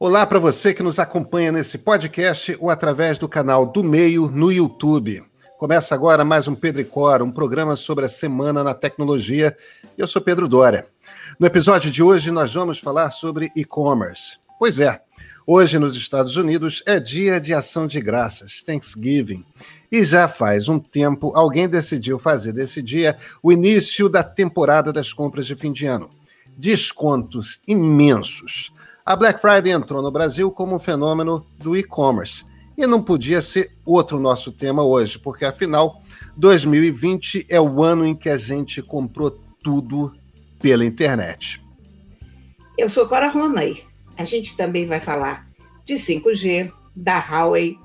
Olá para você que nos acompanha nesse podcast ou através do canal do Meio no YouTube. Começa agora mais um Pedro e Cora, um programa sobre a semana na tecnologia. Eu sou Pedro Dória. No episódio de hoje nós vamos falar sobre e-commerce. Pois é, hoje nos Estados Unidos é dia de ação de graças, Thanksgiving. E já faz um tempo alguém decidiu fazer desse dia o início da temporada das compras de fim de ano. Descontos imensos a Black Friday entrou no Brasil como um fenômeno do e-commerce. E não podia ser outro nosso tema hoje, porque afinal, 2020 é o ano em que a gente comprou tudo pela internet. Eu sou Cora Ronay. A gente também vai falar de 5G, da Huawei,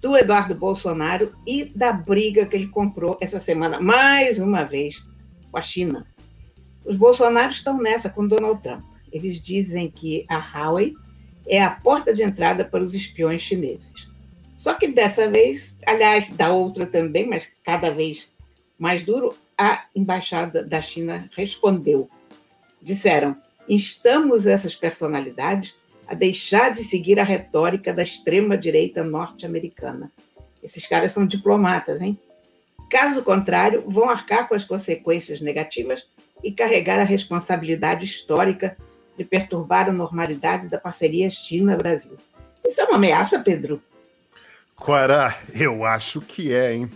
do Eduardo Bolsonaro e da briga que ele comprou essa semana, mais uma vez, com a China. Os Bolsonaros estão nessa com Donald Trump. Eles dizem que a Huawei é a porta de entrada para os espiões chineses. Só que dessa vez, aliás, da outra também, mas cada vez mais duro, a embaixada da China respondeu. Disseram: instamos essas personalidades a deixar de seguir a retórica da extrema-direita norte-americana. Esses caras são diplomatas, hein? Caso contrário, vão arcar com as consequências negativas e carregar a responsabilidade histórica de perturbar a normalidade da parceria China-Brasil. Isso é uma ameaça, Pedro? Cora, eu acho que é, hein?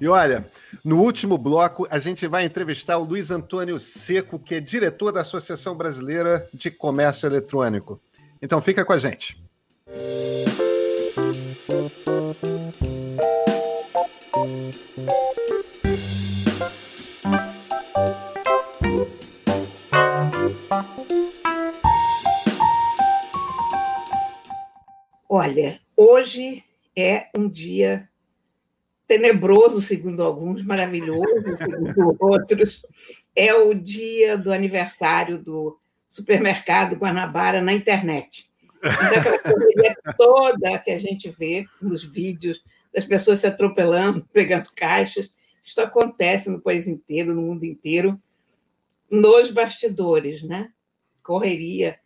E olha, no último bloco a gente vai entrevistar o Luiz Antônio Seco, que é diretor da Associação Brasileira de Comércio Eletrônico. Então fica com a gente. Olha, hoje é um dia tenebroso, segundo alguns, maravilhoso, segundo outros. É o dia do aniversário do supermercado Guanabara na internet. Então, aquela correria toda que a gente vê nos vídeos das pessoas se atropelando, pegando caixas, isso acontece no país inteiro, no mundo inteiro, nos bastidores, né? Correria.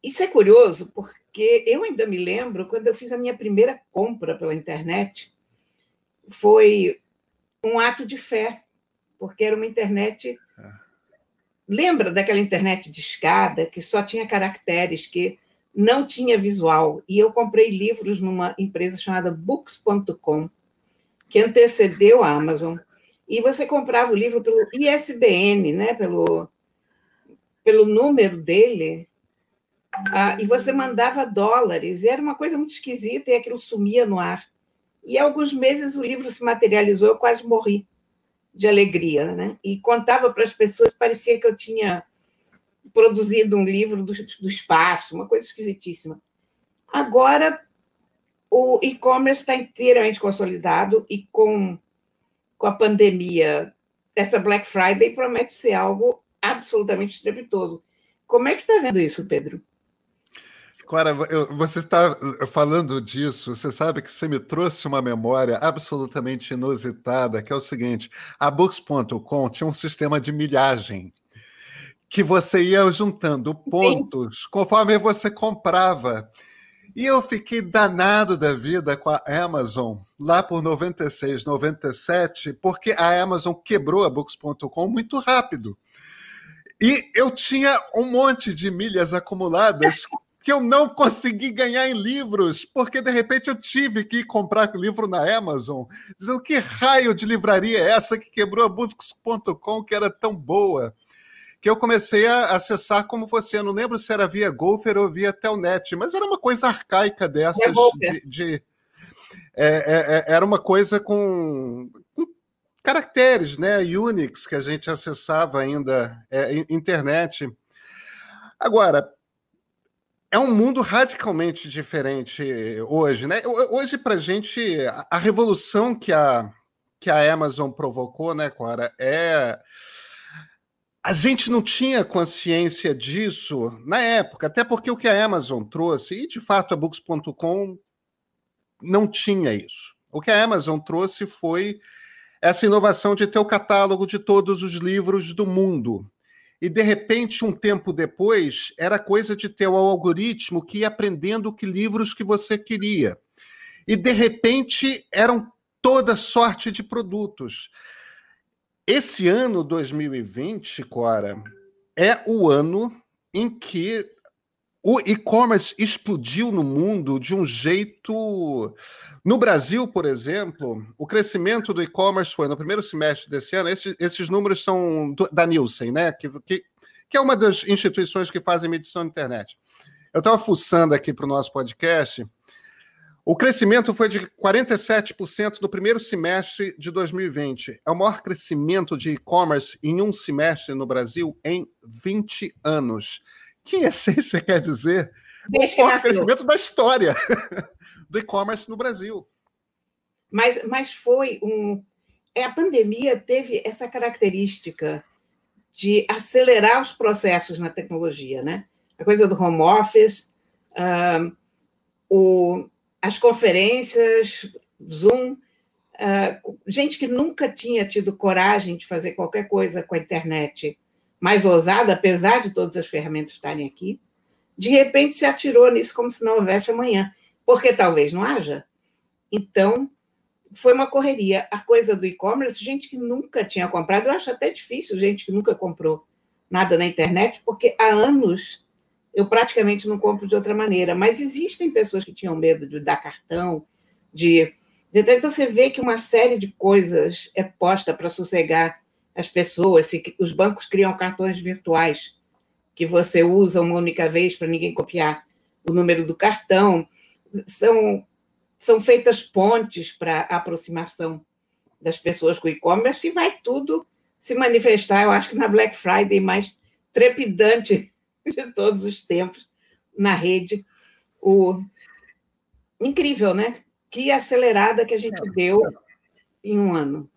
Isso é curioso, porque porque eu ainda me lembro quando eu fiz a minha primeira compra pela internet, foi um ato de fé, porque era uma internet. É. Lembra daquela internet de escada que só tinha caracteres, que não tinha visual? E eu comprei livros numa empresa chamada Books.com, que antecedeu a Amazon. E você comprava o livro pelo ISBN, né? pelo, pelo número dele, ah, e você mandava dólares, e era uma coisa muito esquisita, e aquilo sumia no ar. E alguns meses o livro se materializou, eu quase morri de alegria, né? E contava para as pessoas, parecia que eu tinha produzido um livro do, do espaço, uma coisa esquisitíssima. Agora, o e-commerce está inteiramente consolidado e com, com a pandemia, essa Black Friday promete ser algo absolutamente estrepitoso. Como é que está vendo isso, Pedro? Clara, você está falando disso, você sabe que você me trouxe uma memória absolutamente inusitada, que é o seguinte: a Books.com tinha um sistema de milhagem que você ia juntando pontos Sim. conforme você comprava. E eu fiquei danado da vida com a Amazon lá por 96, 97, porque a Amazon quebrou a Books.com muito rápido. E eu tinha um monte de milhas acumuladas que eu não consegui ganhar em livros, porque de repente eu tive que ir comprar livro na Amazon, dizendo que raio de livraria é essa que quebrou a Books.com, que era tão boa, que eu comecei a acessar como você. Eu não lembro se era via Golfer ou via Telnet, mas era uma coisa arcaica dessas de. de é, é, é, era uma coisa com, com, caracteres, né? Unix que a gente acessava ainda, é, internet. Agora, é um mundo radicalmente diferente hoje, né? Hoje, para gente, a revolução que a, que a Amazon provocou, né, Clara, é. A gente não tinha consciência disso na época, até porque o que a Amazon trouxe, e de fato a Books.com não tinha isso. O que a Amazon trouxe foi essa inovação de ter o catálogo de todos os livros do mundo. E de repente, um tempo depois, era coisa de ter o algoritmo que ia aprendendo que livros que você queria. E de repente eram toda sorte de produtos. Esse ano 2020, Cora, é o ano em que o e-commerce explodiu no mundo de um jeito. No Brasil, por exemplo, o crescimento do e-commerce foi no primeiro semestre desse ano. Esses, esses números são do, da Nielsen, né? Que, que, que, é uma das instituições que fazem medição na internet. Eu estava fuçando aqui para o nosso podcast. O crescimento foi de 47% no primeiro semestre de 2020. É o maior crescimento de e-commerce em um semestre no Brasil em 20 anos que essência quer dizer Desde o crescimento da história do e-commerce no Brasil. Mas, mas foi um. É, a pandemia teve essa característica de acelerar os processos na tecnologia, né? A coisa do home office, uh, o, as conferências, Zoom, uh, gente que nunca tinha tido coragem de fazer qualquer coisa com a internet mais ousada, apesar de todas as ferramentas estarem aqui, de repente se atirou nisso como se não houvesse amanhã, porque talvez não haja. Então, foi uma correria. A coisa do e-commerce, gente que nunca tinha comprado, eu acho até difícil gente que nunca comprou nada na internet, porque há anos eu praticamente não compro de outra maneira, mas existem pessoas que tinham medo de dar cartão, de. Então, você vê que uma série de coisas é posta para sossegar as pessoas, se, os bancos criam cartões virtuais que você usa uma única vez para ninguém copiar o número do cartão. São, são feitas pontes para a aproximação das pessoas com o e-commerce e vai tudo se manifestar, eu acho que na Black Friday mais trepidante de todos os tempos na rede. O... Incrível, né? Que acelerada que a gente é. deu em um ano.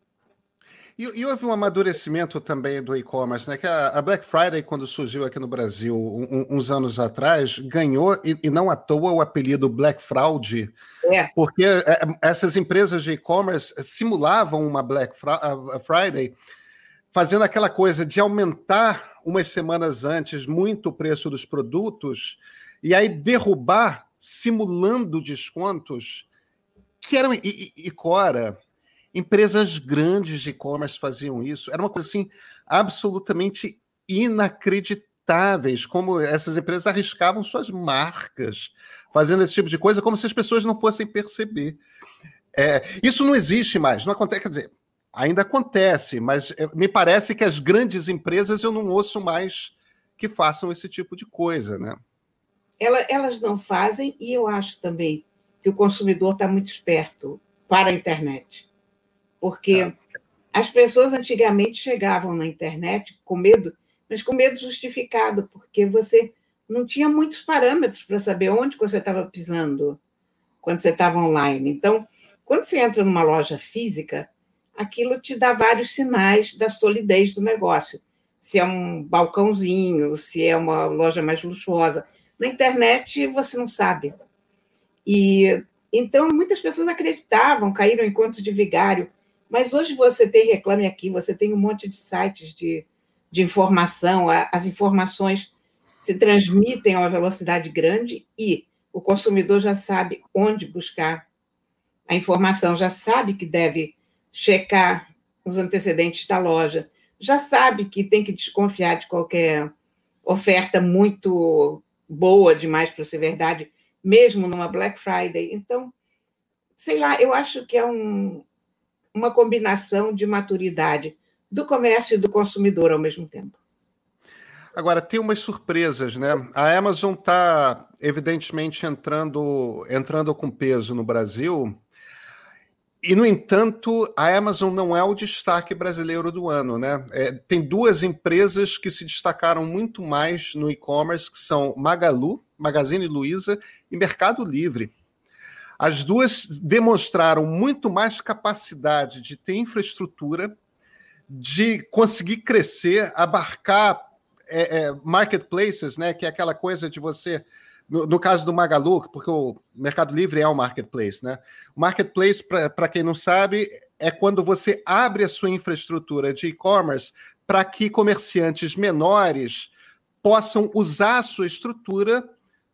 E, e, houve um amadurecimento também do e-commerce, né? Que a, a, Black Friday, quando surgiu aqui no Brasil um, uns anos atrás, ganhou, e, e, não à toa, o apelido Black Fraud, é. porque é, essas empresas de e-commerce simulavam uma Black Friday, fazendo aquela coisa de aumentar umas semanas antes muito o preço dos produtos, e aí derrubar, simulando descontos, que eram. E, e, e Cora Empresas grandes de e-commerce faziam isso. Era uma coisa assim absolutamente inacreditáveis, como essas empresas arriscavam suas marcas fazendo esse tipo de coisa, como se as pessoas não fossem perceber. É, isso não existe mais, não acontece, quer dizer, ainda acontece, mas é, me parece que as grandes empresas eu não ouço mais que façam esse tipo de coisa, né? Elas não fazem, e eu acho também que o consumidor está muito esperto para a internet porque é. as pessoas antigamente chegavam na internet com medo, mas com medo justificado, porque você não tinha muitos parâmetros para saber onde você estava pisando quando você estava online. Então, quando você entra numa loja física, aquilo te dá vários sinais da solidez do negócio. Se é um balcãozinho, se é uma loja mais luxuosa. Na internet, você não sabe. E então muitas pessoas acreditavam, caíram em contos de vigário. Mas hoje você tem Reclame Aqui, você tem um monte de sites de, de informação, as informações se transmitem a uma velocidade grande e o consumidor já sabe onde buscar a informação, já sabe que deve checar os antecedentes da loja, já sabe que tem que desconfiar de qualquer oferta muito boa demais para ser verdade, mesmo numa Black Friday. Então, sei lá, eu acho que é um, uma combinação de maturidade do comércio e do consumidor ao mesmo tempo. Agora, tem umas surpresas, né? A Amazon está, evidentemente, entrando, entrando com peso no Brasil. E, no entanto, a Amazon não é o destaque brasileiro do ano, né? É, tem duas empresas que se destacaram muito mais no e-commerce, que são Magalu, Magazine Luiza e Mercado Livre. As duas demonstraram muito mais capacidade de ter infraestrutura, de conseguir crescer, abarcar é, é, marketplaces, né? Que é aquela coisa de você. No, no, caso do Magalu, porque o Mercado Livre é um marketplace, né? O marketplace, para quem não sabe, é quando você abre a sua infraestrutura de e-commerce para que comerciantes menores possam usar a sua estrutura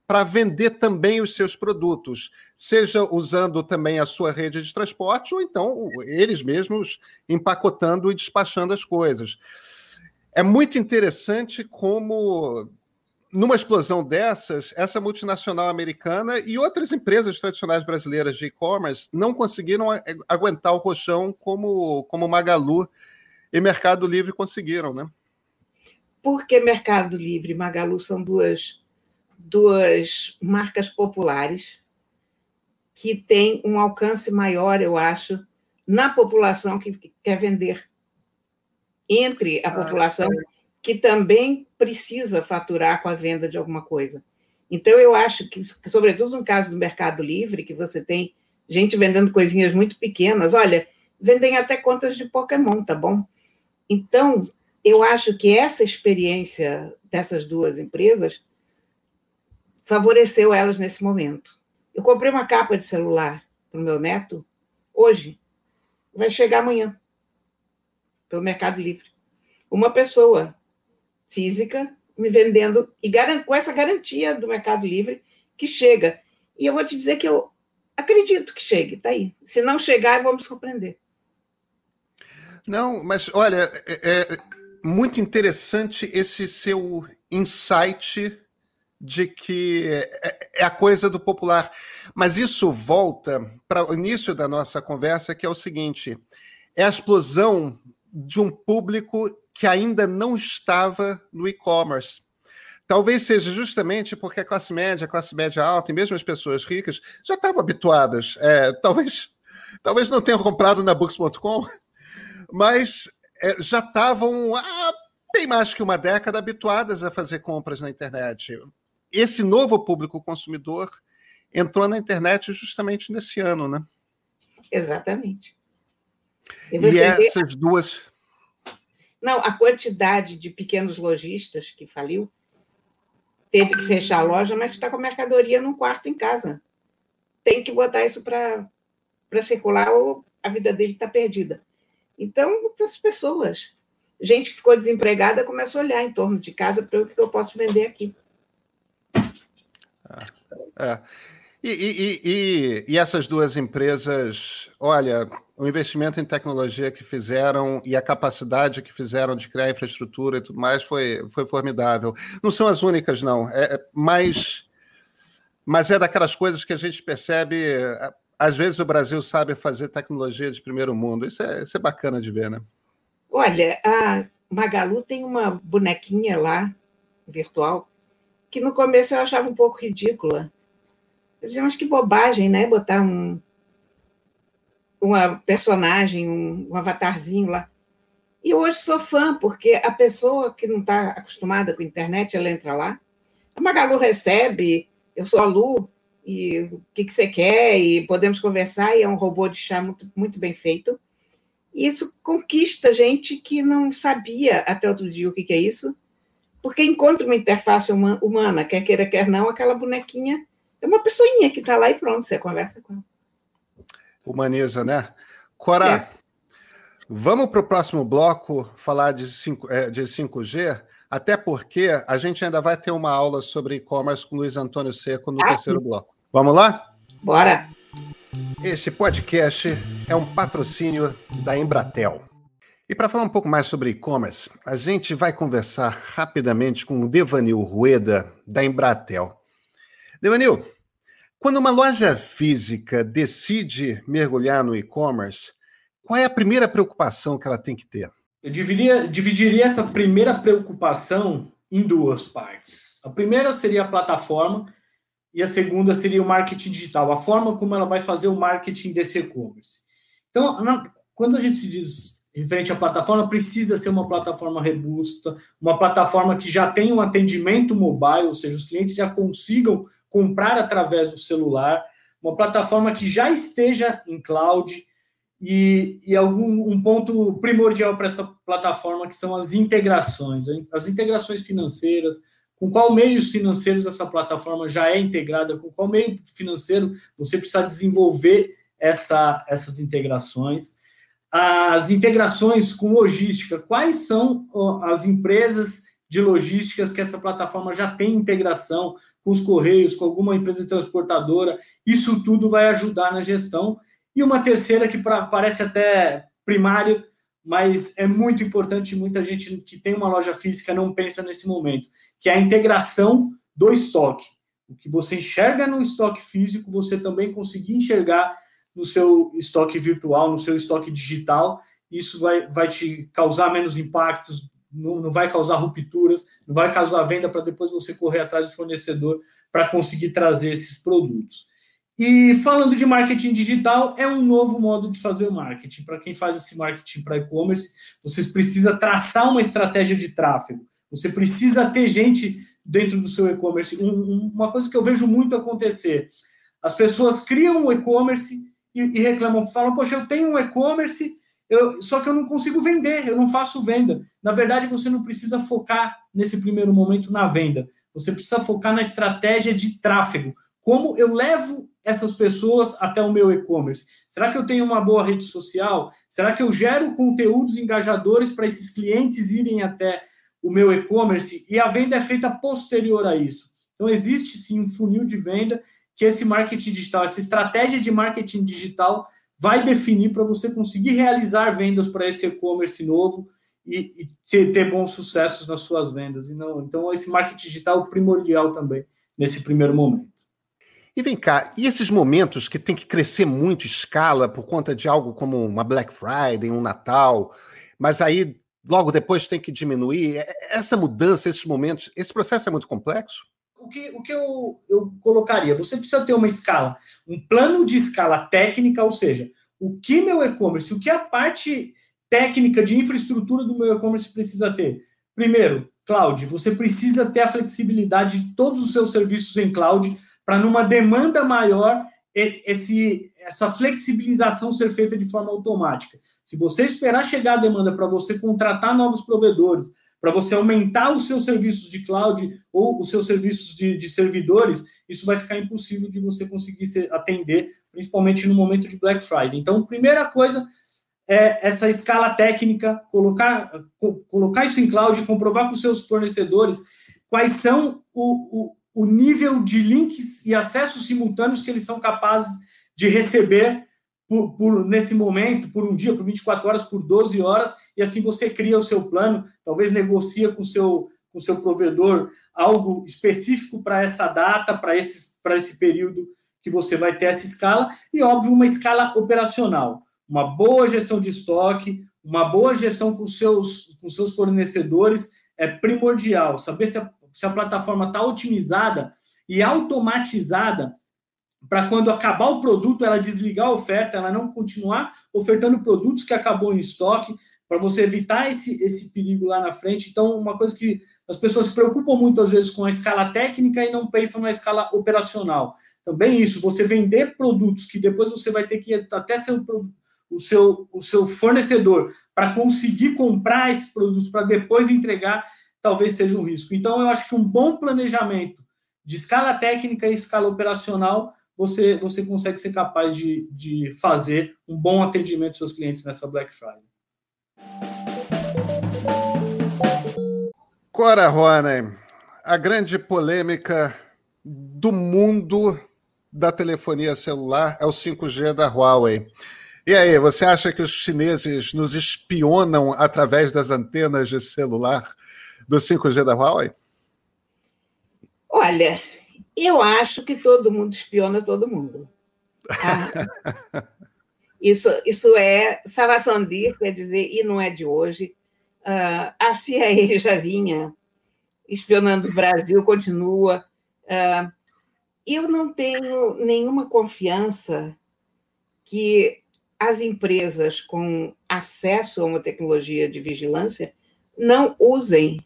para vender também os seus produtos, seja usando também a sua rede de transporte ou então eles mesmos empacotando e despachando as coisas. É muito interessante como numa explosão dessas, essa multinacional americana e outras empresas tradicionais brasileiras de e-commerce não conseguiram aguentar o rochão como, como Magalu e Mercado Livre conseguiram, né? Porque Mercado Livre e Magalu são duas, duas marcas populares que têm um alcance maior, eu acho, na população que quer vender. Entre a população que também precisa faturar com a venda de alguma coisa. Então, eu acho que, sobretudo no caso do Mercado Livre, que você tem gente vendendo coisinhas muito pequenas, olha, vendem até contas de Pokémon, tá bom? Então, eu acho que essa experiência dessas duas empresas favoreceu elas nesse momento. Eu comprei uma capa de celular para o meu neto hoje, vai chegar amanhã, pelo Mercado Livre. Uma pessoa física, me vendendo e com essa garantia do Mercado Livre que chega. E eu vou te dizer que eu acredito que chegue, tá aí. Se não chegar, vamos surpreender. Não, mas olha, é, é muito interessante esse seu insight de que é, é a coisa do popular. Mas isso volta para o início da nossa conversa, que é o seguinte: é a explosão de um público que ainda não estava no e-commerce. Talvez seja justamente porque a classe média, a classe média alta e mesmo as pessoas ricas já estavam habituadas. É, talvez, talvez não tenham comprado na Books.com, mas é, já estavam há bem mais que uma década habituadas a fazer compras na internet. Esse novo público consumidor entrou na internet justamente nesse ano, né? Exatamente. E, e essas duas não, a quantidade de pequenos lojistas que faliu teve que fechar a loja, mas está com a mercadoria num quarto em casa. Tem que botar isso para circular ou a vida dele está perdida. Então, essas pessoas, gente que ficou desempregada, começou a olhar em torno de casa para o que eu posso vender aqui. É. E, e, e, e, essas duas empresas, olha, o investimento em tecnologia que fizeram e a capacidade que fizeram de criar infraestrutura e tudo mais foi, foi formidável. Não são as únicas, não. É, é mas, mas é daquelas coisas que a gente percebe. Às vezes o Brasil sabe fazer tecnologia de primeiro mundo. Isso é, isso é bacana de ver, né? Olha, a Magalu tem uma bonequinha lá, virtual, que no começo eu achava um pouco ridícula eu dizia, mas que bobagem, né? Botar um, uma personagem, um, um avatarzinho lá. E hoje sou fã, porque a pessoa que não está acostumada com a internet, ela entra lá, a Magalu recebe, eu sou a Lu, e o que, que você quer, e podemos conversar, e é um robô de chá muito, muito bem feito. E isso conquista gente que não sabia até outro dia o que, que é isso, porque encontra uma interface humana, quer queira, quer não, aquela bonequinha é uma pessoinha que está lá e pronto, você conversa com ela. Humaniza, né? Cora, é. vamos para o próximo bloco falar de, 5, é, de 5G, até porque a gente ainda vai ter uma aula sobre e-commerce com Luiz Antônio Seco no ah, terceiro sim. bloco. Vamos lá? Bora! Este podcast é um patrocínio da Embratel. E para falar um pouco mais sobre e-commerce, a gente vai conversar rapidamente com o Devanil Rueda, da Embratel. Devanil, quando uma loja física decide mergulhar no e-commerce, qual é a primeira preocupação que ela tem que ter? Eu dividiria, dividiria essa primeira preocupação em duas partes. A primeira seria a plataforma e a segunda seria o marketing digital, a forma como ela vai fazer o marketing desse e-commerce. Então, quando a gente se diz referente à plataforma, precisa ser uma plataforma robusta, uma plataforma que já tenha um atendimento mobile, ou seja, os clientes já consigam comprar através do celular, uma plataforma que já esteja em cloud e, e algum um ponto primordial para essa plataforma que são as integrações, as integrações financeiras, com qual meios financeiros essa plataforma já é integrada, com qual meio financeiro você precisa desenvolver essa, essas integrações as integrações com logística. Quais são as empresas de logísticas que essa plataforma já tem integração com os correios, com alguma empresa transportadora? Isso tudo vai ajudar na gestão. E uma terceira que parece até primário, mas é muito importante, muita gente que tem uma loja física não pensa nesse momento, que é a integração do estoque. O que você enxerga no estoque físico, você também conseguir enxergar no seu estoque virtual, no seu estoque digital. Isso vai, vai te causar menos impactos, não, não vai causar rupturas, não vai causar venda para depois você correr atrás do fornecedor para conseguir trazer esses produtos. E falando de marketing digital, é um novo modo de fazer o marketing. Para quem faz esse marketing para e-commerce, você precisa traçar uma estratégia de tráfego. Você precisa ter gente dentro do seu e-commerce. Um, uma coisa que eu vejo muito acontecer: as pessoas criam um e-commerce e, e, reclamam, falam, poxa, eu tenho um e-commerce, só que eu não consigo vender, eu não faço venda. Na verdade, você não precisa focar nesse primeiro momento na venda. Você precisa focar na estratégia de tráfego. Como eu levo essas pessoas até o meu e-commerce? Será que eu tenho uma boa rede social? Será que eu gero conteúdos engajadores para esses clientes irem até o meu e-commerce? E a venda é feita posterior a isso. Então, existe sim um funil de venda que esse marketing digital, essa estratégia de marketing digital vai definir para você conseguir realizar vendas para esse e-commerce novo e, e ter, ter, bons sucessos nas suas vendas. E não, então, esse marketing digital é primordial também nesse primeiro momento. E vem cá, e esses momentos que tem que crescer muito escala por conta de algo como uma Black Friday, um Natal, mas aí logo depois tem que diminuir, é, essa mudança, esses momentos, esse processo é muito complexo? O que, o que eu, eu colocaria? Você precisa ter uma escala, um plano de escala técnica, ou seja, o que meu e-commerce, o que a parte técnica de infraestrutura do meu e-commerce precisa ter? Primeiro, cloud. Você precisa ter a flexibilidade de todos os seus serviços em cloud para, numa demanda maior, esse, essa flexibilização ser feita de forma automática. Se você esperar chegar a demanda para você contratar novos provedores, para você aumentar os seus serviços de cloud ou os seus serviços de, de servidores, isso vai ficar impossível de você conseguir atender, principalmente no momento de Black Friday. Então, primeira coisa é essa escala técnica, colocar, colocar isso em cloud, comprovar com seus fornecedores quais são o, o, o nível de links e acessos simultâneos que eles são capazes de receber por, por, nesse momento, por um dia, por 24 horas, por 12 horas, e assim você cria o seu plano, talvez negocia com seu, o seu provedor algo específico para essa data, para esse período que você vai ter essa escala, e óbvio, uma escala operacional. Uma boa gestão de estoque, uma boa gestão com seus, com seus fornecedores é primordial. Saber se a, se a plataforma está otimizada e automatizada para quando acabar o produto, ela desligar a oferta, ela não continuar ofertando produtos que acabou em estoque, para você evitar esse, esse perigo lá na frente. Então, uma coisa que as pessoas se preocupam muito, às vezes, com a escala técnica e não pensam na escala operacional. Também isso, você vender produtos que depois você vai ter que até seu, o, seu, o seu fornecedor para conseguir comprar esses produtos para depois entregar, talvez seja um risco. Então, eu acho que um bom planejamento de escala técnica e escala operacional você, você consegue ser capaz de, de fazer um bom atendimento aos seus clientes nessa Black Friday. Cora Rony, a grande polêmica do mundo da telefonia celular é o 5G da Huawei. E aí, você acha que os chineses nos espionam através das antenas de celular do 5G da Huawei? Olha, eu acho que todo mundo espiona todo mundo. Ah, isso, isso é Savasandir, quer dizer, e não é de hoje. Uh, a CIA já vinha espionando o Brasil, continua. Uh, eu não tenho nenhuma confiança que as empresas com acesso a uma tecnologia de vigilância não usem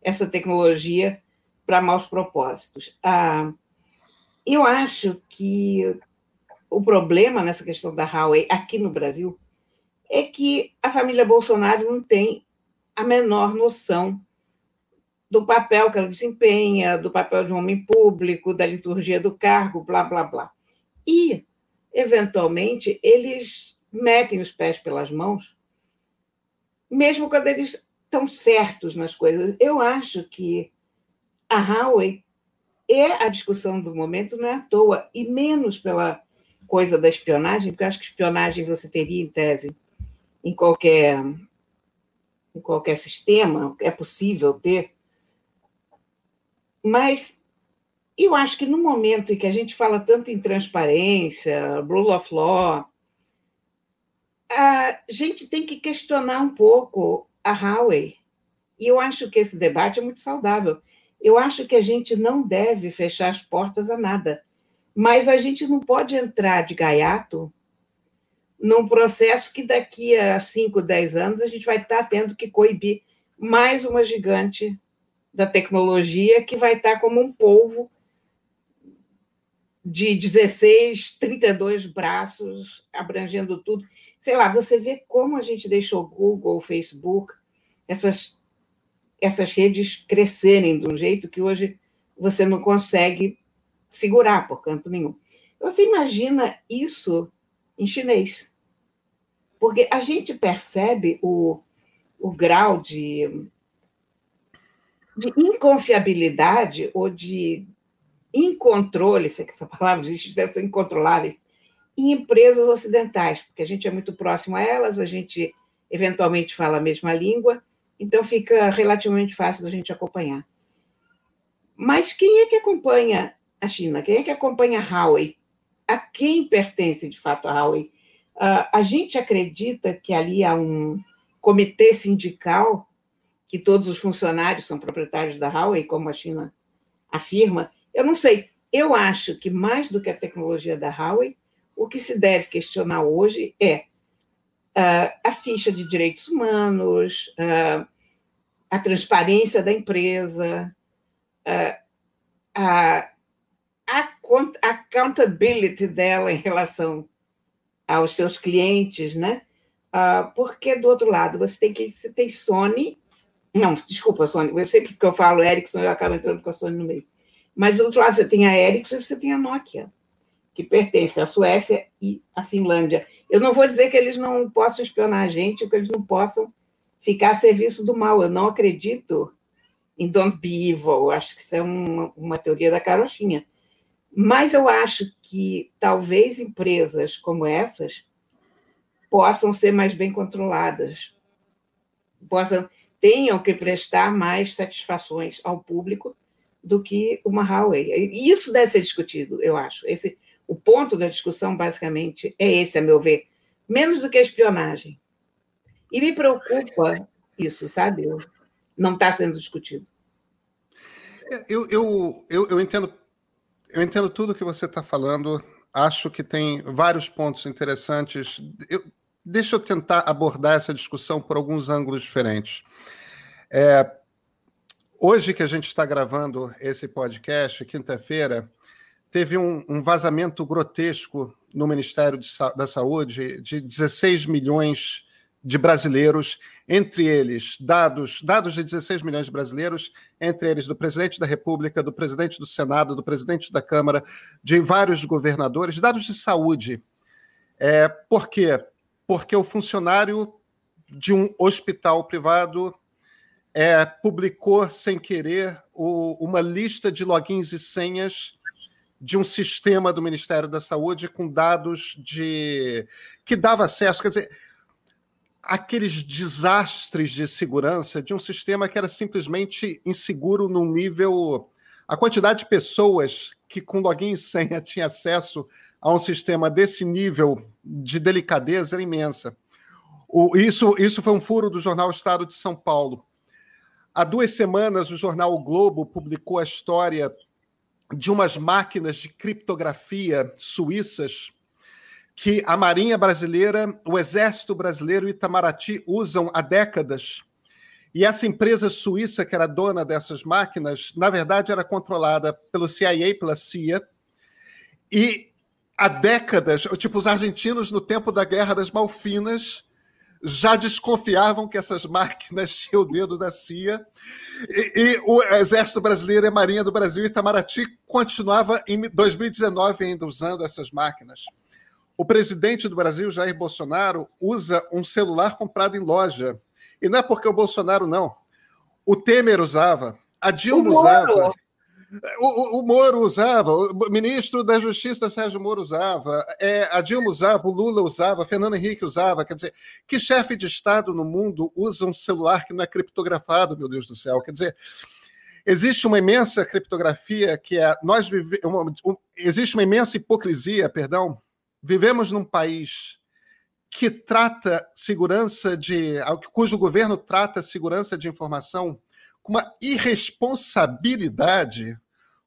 essa tecnologia para maus propósitos. Ah, eu acho que o problema nessa questão da Huawei aqui no Brasil é que a família Bolsonaro não tem a menor noção do papel que ela desempenha, do papel de um homem público, da liturgia do cargo, blá, blá, blá. E, eventualmente, eles metem os pés pelas mãos, mesmo quando eles estão certos nas coisas. Eu acho que a Huawei é a discussão do momento, não é à toa, e menos pela coisa da espionagem, porque eu acho que espionagem você teria, em tese, em qualquer, em qualquer sistema, é possível ter. Mas eu acho que no momento em que a gente fala tanto em transparência, rule of law, a gente tem que questionar um pouco a Huawei. E eu acho que esse debate é muito saudável. Eu acho que a gente não deve fechar as portas a nada, mas a gente não pode entrar de gaiato num processo que daqui a 5, 10 anos a gente vai estar tendo que coibir mais uma gigante da tecnologia que vai estar como um polvo de 16, 32 braços, abrangendo tudo. Sei lá, você vê como a gente deixou Google, Facebook, essas essas redes crescerem de um jeito que hoje você não consegue segurar por canto nenhum. Você imagina isso em chinês. Porque a gente percebe o, o grau de, de inconfiabilidade ou de incontrole, sei que essa palavra existe, deve ser incontrolável, em empresas ocidentais, porque a gente é muito próximo a elas, a gente eventualmente fala a mesma língua, então fica relativamente fácil da gente acompanhar. Mas quem é que acompanha a China? Quem é que acompanha a Huawei? A quem pertence de fato a Huawei? Uh, a gente acredita que ali há um comitê sindical, que todos os funcionários são proprietários da Huawei, como a China afirma. Eu não sei. Eu acho que mais do que a tecnologia da Huawei, o que se deve questionar hoje é uh, a ficha de direitos humanos, uh, a transparência da empresa, a, accountability dela em relação aos seus clientes, né? Uh, porque do outro lado você tem que você tem Sony, não, desculpa, Sony, eu sempre que eu falo Ericsson eu acabo entrando com a Sony no meio. Mas do outro lado você tem a Ericsson e você tem a Nokia, que pertence à Suécia e à Finlândia. Eu não vou dizer que eles não possam espionar a gente, ou que eles não possam ficar a serviço do mal. Eu não acredito em don't be evil. Acho que isso é uma, uma teoria da carochinha. Mas eu acho que talvez empresas como essas possam ser mais bem controladas, possam tenham que prestar mais satisfações ao público do que uma Huawei. Isso deve ser discutido, eu acho. Esse, o ponto da discussão, basicamente, é esse, a meu ver. Menos do que a espionagem. E me preocupa isso, sabe? Não está sendo discutido. É, eu, eu, eu, eu, entendo, eu entendo tudo que você está falando. Acho que tem vários pontos interessantes. Eu, deixa eu tentar abordar essa discussão por alguns ângulos diferentes. É, hoje que a gente está gravando esse podcast, quinta-feira, teve um, um, vazamento grotesco no Ministério de, da Saúde de 16 milhões de brasileiros, entre eles dados, dados de 16 milhões de brasileiros, entre eles do presidente da República, do presidente do Senado, do presidente da Câmara, de vários governadores, dados de saúde. É, por quê? Porque o funcionário de um hospital privado é, publicou sem querer o, uma lista de logins e senhas de um sistema do Ministério da Saúde com dados de que dava acesso, quer dizer, aqueles desastres de segurança de um sistema que era simplesmente inseguro num nível. A quantidade de pessoas que com login e senha tinha acesso a um sistema desse nível de delicadeza era imensa. O, isso, isso foi um furo do jornal Estado de São Paulo. Há duas semanas, o jornal o Globo publicou a história de umas máquinas de criptografia suíças que a Marinha Brasileira, o Exército Brasileiro e Itamaraty usam há décadas. E essa empresa suíça, que era dona dessas máquinas, na verdade era controlada pelo CIA, pela CIA. E há décadas, tipo, os argentinos, no tempo da Guerra das Malfinas, já desconfiavam que essas máquinas tinham o dedo da CIA. E, e, o Exército Brasileiro e a Marinha do Brasil, Itamaraty, continuava em 2019 ainda usando essas máquinas. O presidente do Brasil, Jair Bolsonaro, usa um celular comprado em loja. E não é porque o Bolsonaro não. O Temer usava, a Dilma usava. O, o, o, Moro usava, o ministro da Justiça Sérgio Moro usava, é, a Dilma usava, o Lula usava, Fernando Henrique usava. Quer dizer, que chefe de Estado no mundo usa um celular que não é criptografado, meu Deus do céu? Quer dizer, existe uma imensa criptografia que é. Nós vive, uma, um, existe uma imensa hipocrisia, perdão. Vivemos num país que trata segurança de. cujo governo trata segurança de informação com uma irresponsabilidade,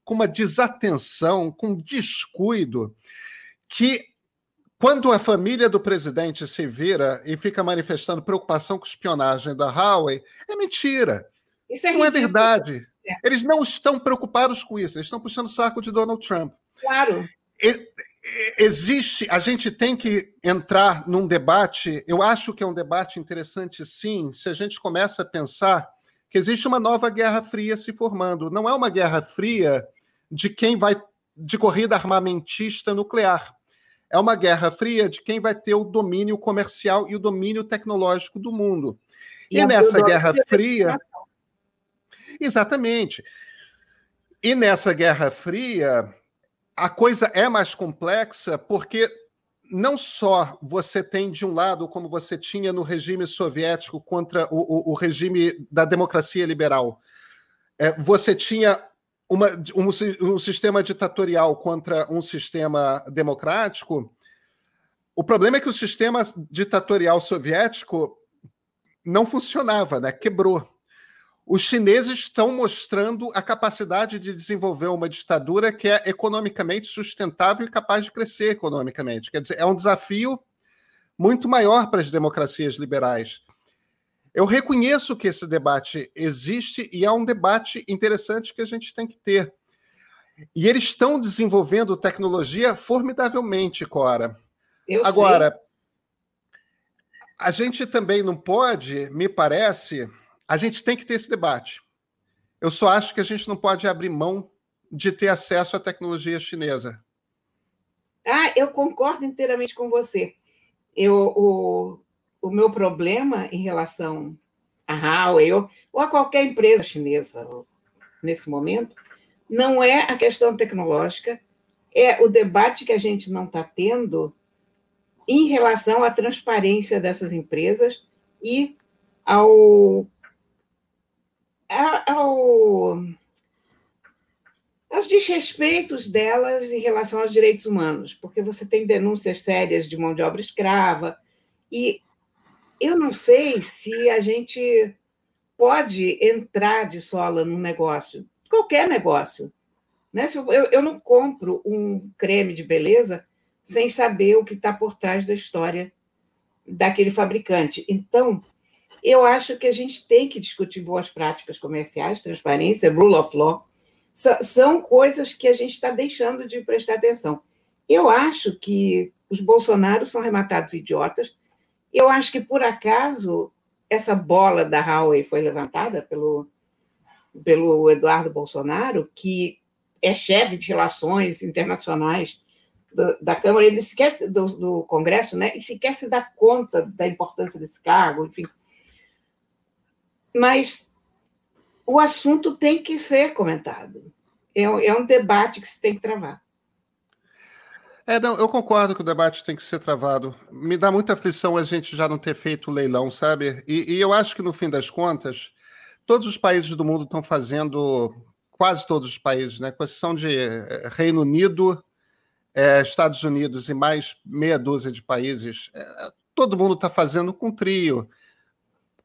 com uma desatenção, com descuido, que quando a família do presidente se vira e fica manifestando preocupação com espionagem da Huawei, é mentira. Isso é não é verdade. É. Eles não estão preocupados com isso, eles estão puxando o saco de Donald Trump. Claro. E, existe, a gente tem que entrar num debate, eu acho que é um debate interessante, sim, se a gente começa a pensar que existe uma nova Guerra Fria se formando. Não é uma Guerra Fria de quem vai de corrida armamentista nuclear. É uma Guerra Fria de quem vai ter o domínio comercial e o domínio tecnológico do mundo. E, e nessa Guerra Fria. Exatamente. E nessa Guerra Fria, a coisa é mais complexa porque não só você tem de um lado, como você tinha no regime soviético contra o, o, o regime da democracia liberal, é, você tinha uma, um, um, sistema ditatorial contra um sistema democrático. O problema é que o sistema ditatorial soviético não funcionava, né? quebrou os chineses estão mostrando a capacidade de desenvolver uma ditadura que é economicamente sustentável e capaz de crescer economicamente. Quer dizer, é um desafio muito maior para as democracias liberais. Eu reconheço que esse debate existe e é um debate interessante que a gente tem que ter. E eles estão desenvolvendo tecnologia formidavelmente, Cora. Eu Agora, sei. a gente também não pode, me parece a gente tem que ter esse debate. Eu só acho que a gente não pode abrir mão de ter acesso à tecnologia chinesa. Ah, eu concordo inteiramente com você. Eu, o, o meu problema em relação a Huawei ou, ou a qualquer empresa chinesa nesse momento não é a questão tecnológica, é o debate que a gente não está tendo em relação à transparência dessas empresas e ao ao, aos desrespeitos delas em relação aos direitos humanos, porque você tem denúncias sérias de mão de obra escrava, e eu não sei se a gente pode entrar de sola num negócio, qualquer negócio. Né? Eu, eu não compro um creme de beleza sem saber o que está por trás da história daquele fabricante. Então, eu acho que a gente tem que discutir boas práticas comerciais, transparência, rule of law. São coisas que a gente está deixando de prestar atenção. Eu acho que os bolsonaros são rematados idiotas. Eu acho que, por acaso, essa bola da Huawei foi levantada pelo, pelo Eduardo Bolsonaro, que é chefe de relações internacionais do, da Câmara, ele esquece do, do Congresso, né? E sequer se dá conta da importância desse cargo, enfim mas o assunto tem que ser comentado. É, é um debate que se tem que travar. É, não, eu concordo que o debate tem que ser travado. Me dá muita aflição a gente já não ter feito o leilão, sabe? E, e, eu acho que, no fim das contas, todos os países do mundo estão fazendo, quase todos os países, né? com exceção de eh, Reino Unido, é, Estados Unidos e mais meia dúzia de países, é, todo mundo está fazendo com trio.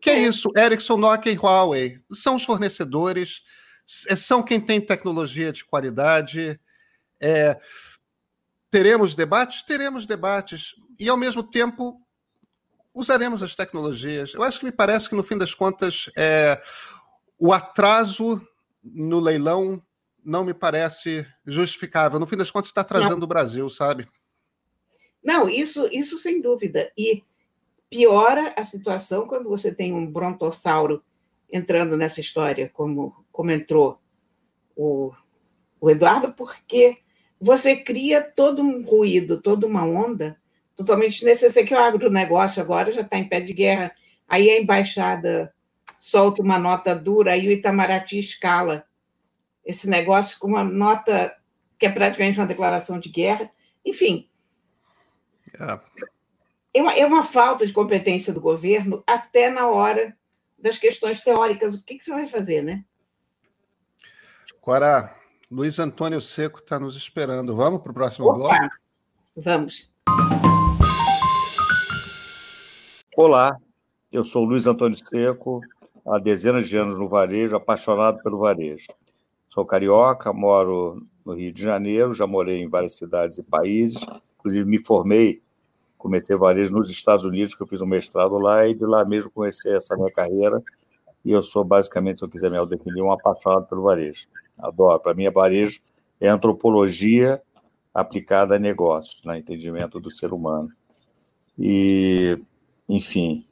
Que é, é isso? Ericsson, Nokia e Huawei são os fornecedores, é, são quem tem tecnologia de qualidade. É, teremos debates? Teremos debates. E, ao mesmo tempo, usaremos as tecnologias. Eu acho que me parece que, no fim das contas, é, o atraso no leilão não me parece justificável. No fim das contas, está atrasando não. o Brasil, sabe? Não, isso, isso sem dúvida. E piora a situação quando você tem um brontossauro entrando nessa história, como, como entrou o, o Eduardo, porque você cria todo um ruído, toda uma onda totalmente desnecessário, que o agronegócio agora já está em pé de guerra. Aí a embaixada solta uma nota dura, aí o Itamaraty escala esse negócio com uma nota que é praticamente uma declaração de guerra. Enfim, é. É uma, é uma falta de competência do governo até na hora das questões teóricas. O que, que você vai fazer, né? Cora, Luiz Antônio Seco está nos esperando. Vamos para o próximo Opa, bloco? Vamos. Olá, eu sou Luiz Antônio Seco, há dezenas de anos no varejo, apaixonado pelo varejo. Sou carioca, moro no Rio de Janeiro, já morei em várias cidades e países, inclusive me formei, comecei varejo nos Estados Unidos, que eu fiz um mestrado lá, e de lá mesmo comecei essa minha carreira, e eu sou basicamente, se eu quiser me definir, um apaixonado pelo varejo. Adoro. Para mim, varejo é antropologia aplicada a negócios, no né? entendimento do ser humano. E, enfim,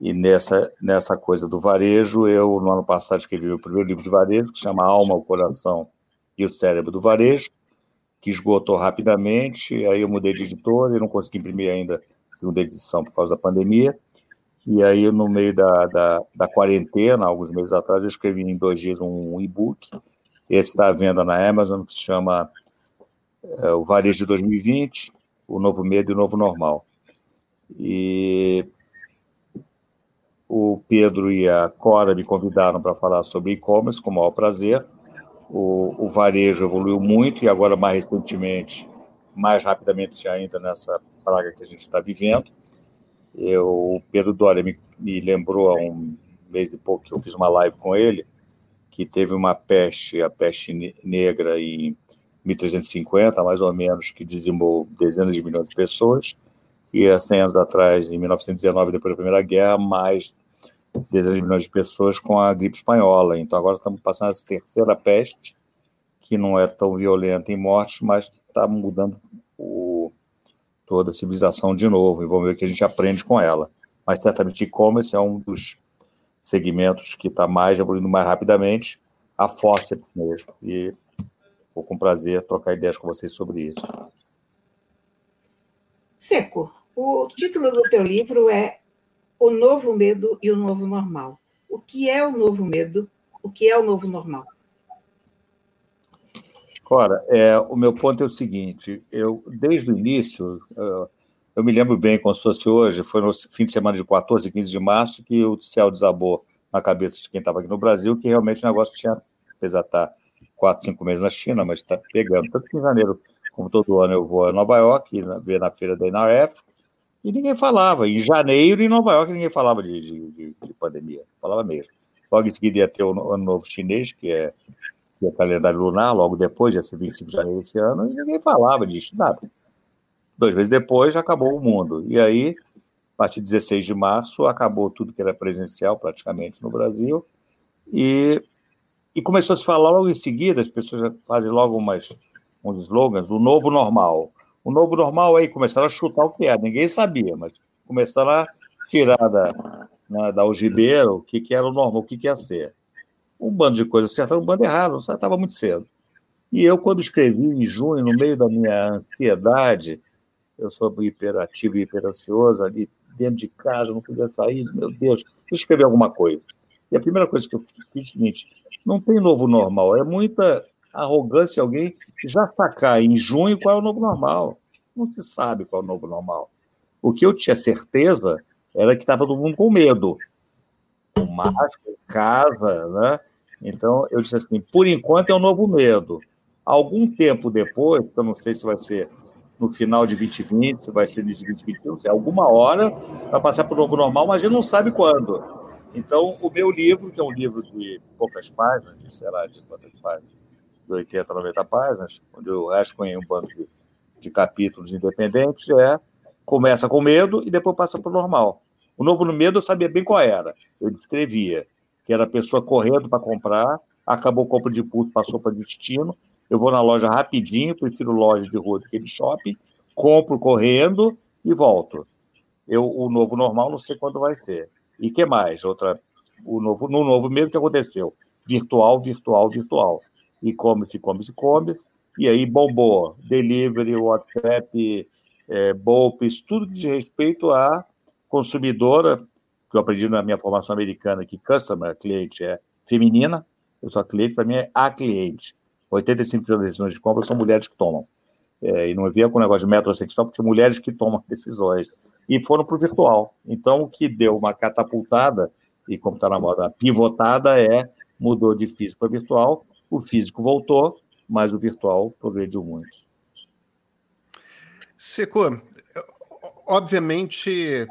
e nessa, nessa coisa do varejo, eu, no ano passado, escrevi o primeiro livro de varejo, que chama Alma, o Coração e o Cérebro do Varejo, que esgotou rapidamente. Aí eu mudei de editor e não consegui imprimir ainda a segunda edição por causa da pandemia. E aí, no meio da, da, da quarentena, alguns meses atrás, eu escrevi em dois dias um e-book. Esse está à venda na Amazon, que se chama é, O Varejo de 2020, O Novo Medo e o Novo Normal. E o Pedro e a Cora me convidaram para falar sobre e-commerce, com o maior prazer. O, o, varejo evoluiu muito e agora, mais recentemente, mais rapidamente ainda nessa praga que a gente está vivendo. Eu, o Pedro Doria me, me lembrou há um mês e pouco que eu fiz uma live com ele, que teve uma peste, a peste negra em 1350, mais ou menos, que dizimou dezenas de milhões de pessoas. E há 100 anos atrás, em 1919, depois da Primeira Guerra, mais dezenas de milhões de pessoas com a gripe espanhola. Então agora estamos passando essa terceira peste, que não é tão violenta em mortes, mas está mudando o, toda a civilização de novo, e vamos ver o que a gente aprende com ela. Mas certamente e-commerce é um dos segmentos que está mais evoluindo mais rapidamente, a fóssil mesmo. E vou com prazer trocar ideias com vocês sobre isso. Seco, o título do teu livro é o novo medo e o novo normal. O que é o novo medo? O que é o novo normal? Ora, é, o meu ponto é o seguinte: eu, desde o início, eu me lembro bem, como se fosse hoje, foi no fim de semana de 14 e 15 de março que o céu desabou na cabeça de quem estava aqui no Brasil, que realmente o negócio tinha, apesar de estar quatro, cinco meses na China, mas está pegando. Tanto que em janeiro, como todo ano, eu vou a Nova York, ver na feira da NRF, e ninguém falava. Em janeiro, em Nova York, ninguém falava de, de, de, de pandemia. Falava mesmo. Logo em seguida ia ter o Ano Novo Chinês, que é, que é calendário lunar, logo depois, ia ser 25 de janeiro desse ano, e ninguém falava disso, nada. Dois meses depois, já acabou o mundo. E aí, a partir de 16 de março, acabou tudo que era presencial, praticamente, no Brasil. E, e começou a se falar logo em seguida, as pessoas fazem logo umas, uns slogans, do novo normal o novo normal aí, começaram a chutar o que era, ninguém sabia, mas começaram a tirar da, né, da algibeira o que, que era o normal, o que, que ia ser. Um bando de coisas certas, um bando errado, estava muito cedo. E eu, quando escrevi em junho, no meio da minha ansiedade, eu sou hiperativo e hiperansioso ali dentro de casa, não podia sair, meu Deus, eu escrevi alguma coisa. E a primeira coisa que eu fiz é o seguinte: não tem novo normal, é muita arrogância alguém já sacar em junho qual é o novo normal. Não se sabe qual é o novo normal. O que eu tinha certeza era que estava todo mundo com medo. O máscara, casa, né? Então, eu disse assim, por enquanto é um novo medo. Algum tempo depois, eu não sei se vai ser no final de 2020, se vai ser início de 2021, se alguma hora vai passar para o novo normal, mas a gente não sabe quando. Então, o meu livro, que é um livro de poucas páginas, de, sei lá, de quantas páginas, de 80, 90 páginas, onde eu em um bando de, de capítulos independentes, é começa com medo e depois passa para o normal. O novo no medo eu sabia bem qual era. Eu descrevia que era a pessoa correndo para comprar, acabou o compra de pulso, passou para destino. Eu vou na loja rapidinho, prefiro loja de rua do que de shopping, compro correndo e volto. Eu, o novo normal não sei quando vai ser. E que mais? Outra, o novo, no novo medo que aconteceu? Virtual, virtual, virtual e-commerce, e-commerce, e-commerce, e aí bombou. Delivery, WhatsApp, é, Bolpes, tudo diz respeito à consumidora, que eu aprendi na minha formação americana, que customer, cliente, é feminina, eu sou cliente, para mim é a cliente. 85% das decisões de compra são mulheres que tomam. É, e não havia com o negócio de metrosexual, porque mulheres que tomam decisões. E foram para o virtual. Então, o que deu uma catapultada, e como está na moda, pivotada, é mudou de físico para virtual. O físico voltou, mas o virtual progrediu muito. Seco, obviamente,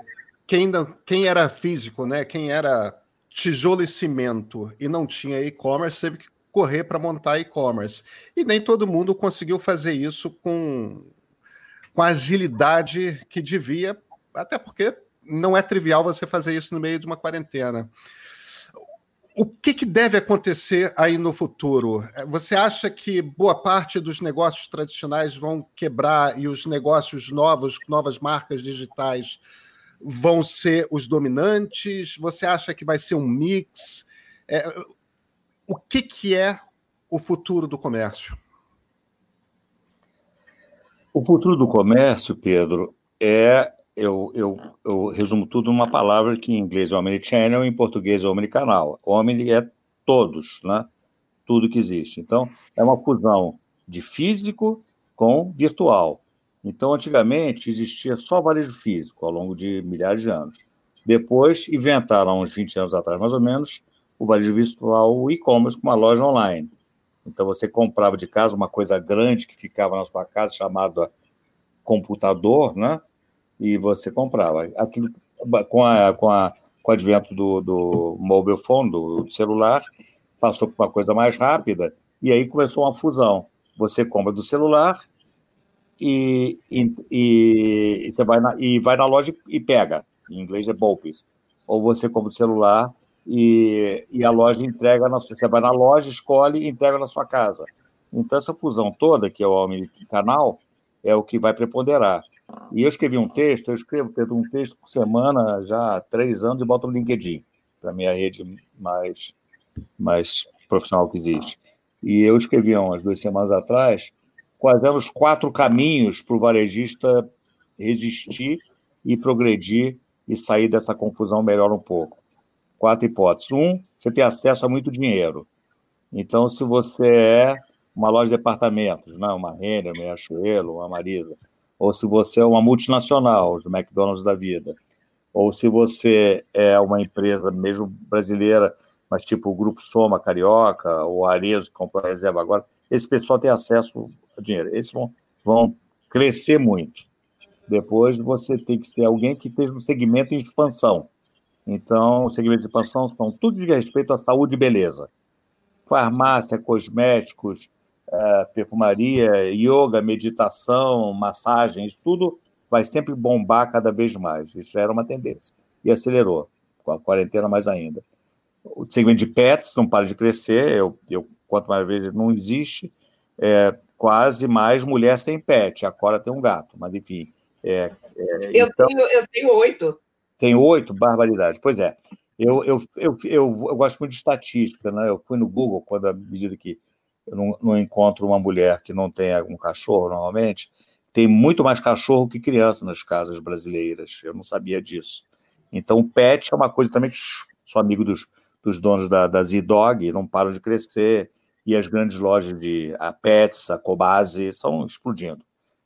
quem, quem era físico, né, quem era tijolo e cimento e não tinha e-commerce, teve que correr para montar e-commerce. E nem todo mundo conseguiu fazer isso com, com a agilidade que devia, até porque não é trivial você fazer isso no meio de uma quarentena. O que, que, deve acontecer aí no futuro? Você acha que boa parte dos negócios tradicionais vão quebrar e os negócios novos, novas marcas digitais, vão ser os dominantes? Você acha que vai ser um mix? É, o que, que é o futuro do comércio? O futuro do comércio, Pedro, é. Eu, eu, eu resumo tudo numa palavra que em inglês é omnichannel, em português é omnicanal. Omni é todos, né? Tudo que existe. Então, é uma fusão de físico com virtual. Então, antigamente, existia só varejo físico ao longo de milhares de anos. Depois, inventaram, uns 20 anos atrás, mais ou menos, o varejo virtual, o e-commerce, com uma loja online. Então, você comprava de casa uma coisa grande que ficava na sua casa, chamada computador, né? E você comprava. Aquilo, com, a, com, a, com o advento do, do mobile phone, do, celular, passou para uma coisa mais rápida, e aí começou uma fusão. Você compra do celular e, e, e, você vai na, e vai na loja e pega. Em inglês é Bolpes. Ou você compra o celular e, e a loja entrega, na, você vai na loja, escolhe e entrega na sua casa. Então, essa fusão toda, que é o canal, é o que vai preponderar. E eu escrevi um texto, eu escrevo um texto por semana já há três anos e boto no LinkedIn, para a minha rede mais, mais profissional que existe. E eu escrevi umas duas semanas atrás quais eram os quatro caminhos para o varejista resistir e progredir e sair dessa confusão melhor um pouco quatro hipóteses. Um, você tem acesso a muito dinheiro. Então, se você é uma loja de departamentos, não, né, uma Renner, uma Riachuelo, uma Marisa, ou se você é uma multinacional, os McDonald's da vida, ou se você é uma empresa mesmo brasileira, mas tipo o Grupo Soma Carioca, ou Arezo, que comprou a reserva agora, esse pessoal tem acesso a dinheiro. Esses vão, vão crescer muito. Depois você tem que ter alguém que esteja no segmento em expansão. Então, o segmento de expansão são tudo de respeito à saúde e beleza. Farmácia, cosméticos, perfumaria, yoga, meditação, massagem, isso tudo vai sempre bombar cada vez mais. Isso já era uma tendência. E acelerou, com a quarentena mais ainda. O segmento de pets não para de crescer, eu, eu quanto mais vezes não existe, é, quase mais mulher sem pet. Agora tem um gato, mas enfim. É, é, eu, então... tenho, eu tenho oito. Tem oito? Barbaridade. Pois é. Eu, eu, eu, eu, eu gosto muito de estatística, né? Eu fui no Google, quando à medida que eu não, não encontro uma mulher que não tenha um cachorro, normalmente, tem muito mais cachorro que criança nas casas brasileiras. Eu não sabia disso. Então, pet é uma coisa também. Sou amigo dos, dos donos da, da Z-Dog, não param de crescer. E as grandes lojas de a Pets, a Cobase, estão explodindo.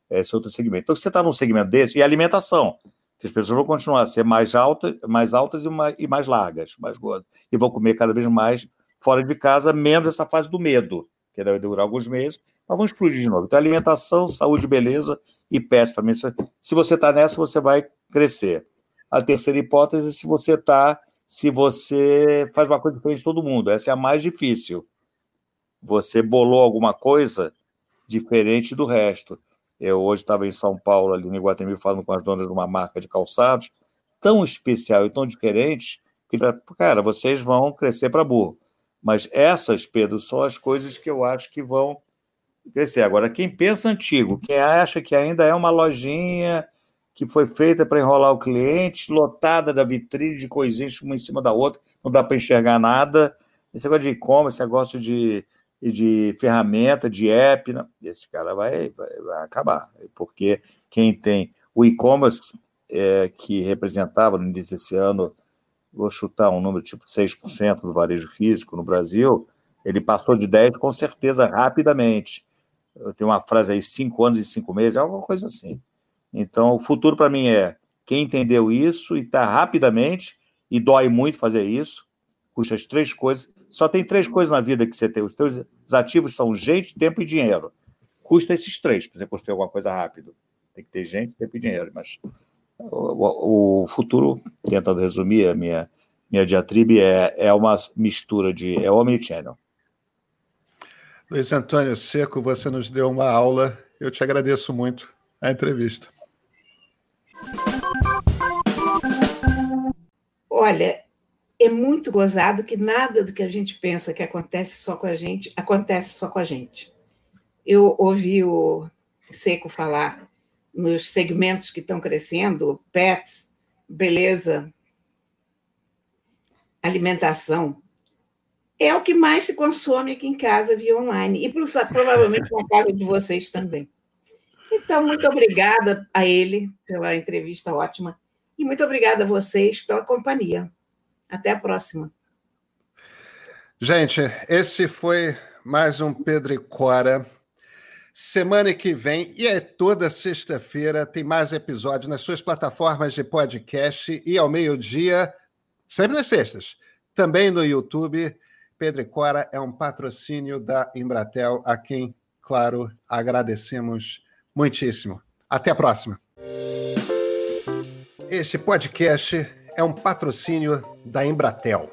Esse é outro segmento. Então, você está num segmento desse, e alimentação que as pessoas vão continuar a ser mais altas, mais altas e mais, e mais largas, mais gordas, e vão comer cada vez mais fora de casa, menos essa fase do medo, que deve durar alguns meses, mas vão explodir de novo. Então, alimentação, saúde, beleza e pés, para mim, se você está nessa, você vai crescer. A terceira hipótese, se você está, se você faz uma coisa diferente de todo mundo, essa é a mais difícil. Você bolou alguma coisa diferente do resto. Eu hoje estava em São Paulo, ali no Iguatemi, falando com as donas de uma marca de calçados, tão especial e tão diferente, que, cara, vocês vão crescer para burro. Mas essas, Pedro, são as coisas que eu acho que vão crescer. Agora, quem pensa antigo, quem acha que ainda é uma lojinha que foi feita para enrolar o cliente, lotada da vitrine de coisinhas uma em cima da outra, não dá para enxergar nada. Esse negócio de e-commerce, esse negócio de de ferramenta, de app, esse cara vai, vai, vai acabar, porque quem tem O e-commerce, é, que representava no início desse ano, vou chutar um número tipo 6% do varejo físico no Brasil, ele passou de 10% com certeza rapidamente. Eu tenho uma frase aí, cinco anos e cinco meses, é alguma coisa assim. Então, o futuro para mim é quem entendeu isso e está rapidamente, e dói muito fazer isso, custa as três coisas. Só tem três coisas na vida que você tem. Os teus ativos são gente, tempo e dinheiro. Custa esses três para você construir alguma coisa rápido. Tem que ter gente, tempo e dinheiro. Mas o, o futuro, tentando resumir a minha, minha diatribe, é, é uma mistura de. é omnichannel. Luiz Antônio Seco, você nos deu uma aula. Eu te agradeço muito a entrevista. Olha, é muito gozado que nada do que a gente pensa que acontece só com a gente acontece só com a gente. Eu ouvi o Seco falar nos segmentos que estão crescendo, pets, beleza, alimentação. É o que mais se consome aqui em casa via online e provavelmente na casa de vocês também. Então, muito obrigada a ele pela entrevista ótima e muito obrigada a vocês pela companhia. Até a próxima. Gente, esse foi mais um Pedro e Cora. Semana que vem, e é toda sexta-feira, tem mais episódios nas suas plataformas de podcast e ao meio-dia, sempre nas sextas, também no YouTube. Pedro e Cora é um patrocínio da Embratel, a quem, claro, agradecemos muitíssimo. Até a próxima. Este podcast é um patrocínio da Embratel.